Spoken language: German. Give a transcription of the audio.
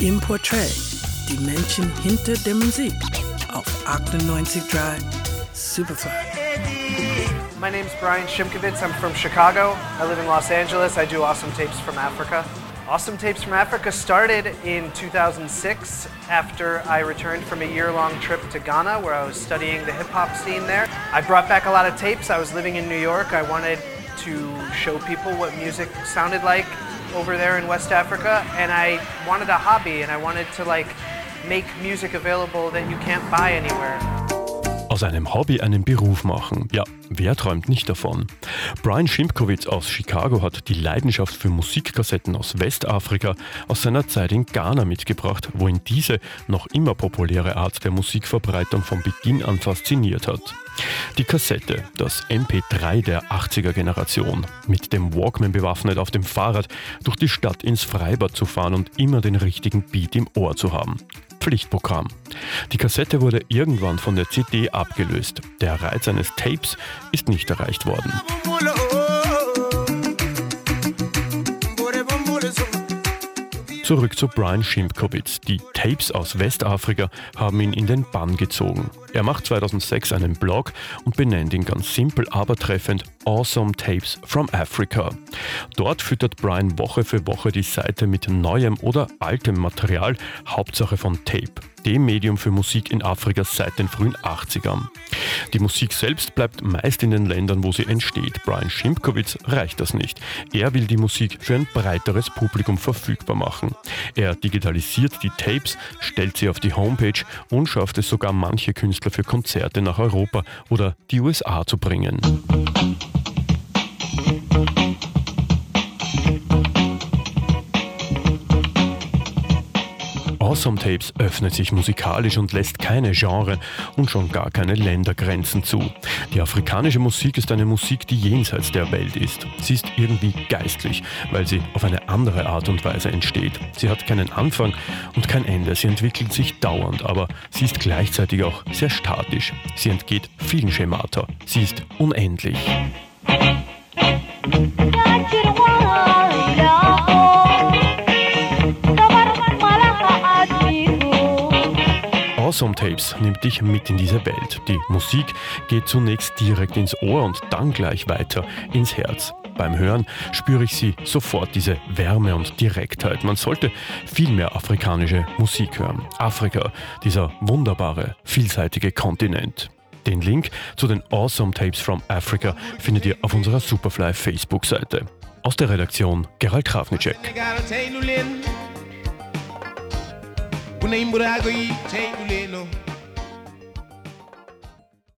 Im Portrait, die Menschen hinter der Musik auf 98.3 Superfly. My name's Brian Shimkovitz. I'm from Chicago. I live in Los Angeles. I do awesome tapes from Africa. Awesome Tapes from Africa started in 2006 after I returned from a year long trip to Ghana where I was studying the hip hop scene there. I brought back a lot of tapes. I was living in New York. I wanted to show people what music sounded like over there in West Africa and I wanted a hobby and I wanted to like make music available that you can't buy anywhere. Aus einem Hobby einen Beruf machen. Ja, wer träumt nicht davon? Brian Schimpkowitz aus Chicago hat die Leidenschaft für Musikkassetten aus Westafrika aus seiner Zeit in Ghana mitgebracht, wo ihn diese noch immer populäre Art der Musikverbreitung von Beginn an fasziniert hat. Die Kassette, das MP3 der 80er Generation, mit dem Walkman bewaffnet auf dem Fahrrad durch die Stadt ins Freibad zu fahren und immer den richtigen Beat im Ohr zu haben. Pflichtprogramm. Die Kassette wurde irgendwann von der CD abgelöst. Der Reiz eines Tapes ist nicht erreicht worden. Zurück zu Brian Schimpkowitz. Die Tapes aus Westafrika haben ihn in den Bann gezogen. Er macht 2006 einen Blog und benennt ihn ganz simpel, aber treffend Awesome Tapes from Africa. Dort füttert Brian Woche für Woche die Seite mit neuem oder altem Material, Hauptsache von Tape, dem Medium für Musik in Afrika seit den frühen 80ern. Die Musik selbst bleibt meist in den Ländern, wo sie entsteht. Brian Schimpkowitz reicht das nicht. Er will die Musik für ein breiteres Publikum verfügbar machen. Er digitalisiert die Tapes, stellt sie auf die Homepage und schafft es sogar manche Künstler für Konzerte nach Europa oder die USA zu bringen. Awesome Tapes öffnet sich musikalisch und lässt keine Genre und schon gar keine Ländergrenzen zu. Die afrikanische Musik ist eine Musik, die jenseits der Welt ist. Sie ist irgendwie geistlich, weil sie auf eine andere Art und Weise entsteht. Sie hat keinen Anfang und kein Ende. Sie entwickelt sich dauernd, aber sie ist gleichzeitig auch sehr statisch. Sie entgeht vielen Schemata. Sie ist unendlich. Awesome Tapes nimmt dich mit in diese Welt. Die Musik geht zunächst direkt ins Ohr und dann gleich weiter ins Herz. Beim Hören spüre ich sie sofort, diese Wärme und Direktheit. Man sollte viel mehr afrikanische Musik hören. Afrika, dieser wunderbare, vielseitige Kontinent. Den Link zu den Awesome Tapes from Africa findet ihr auf unserer Superfly Facebook-Seite. Aus der Redaktion Gerald Krafnicek. fu ne mbura go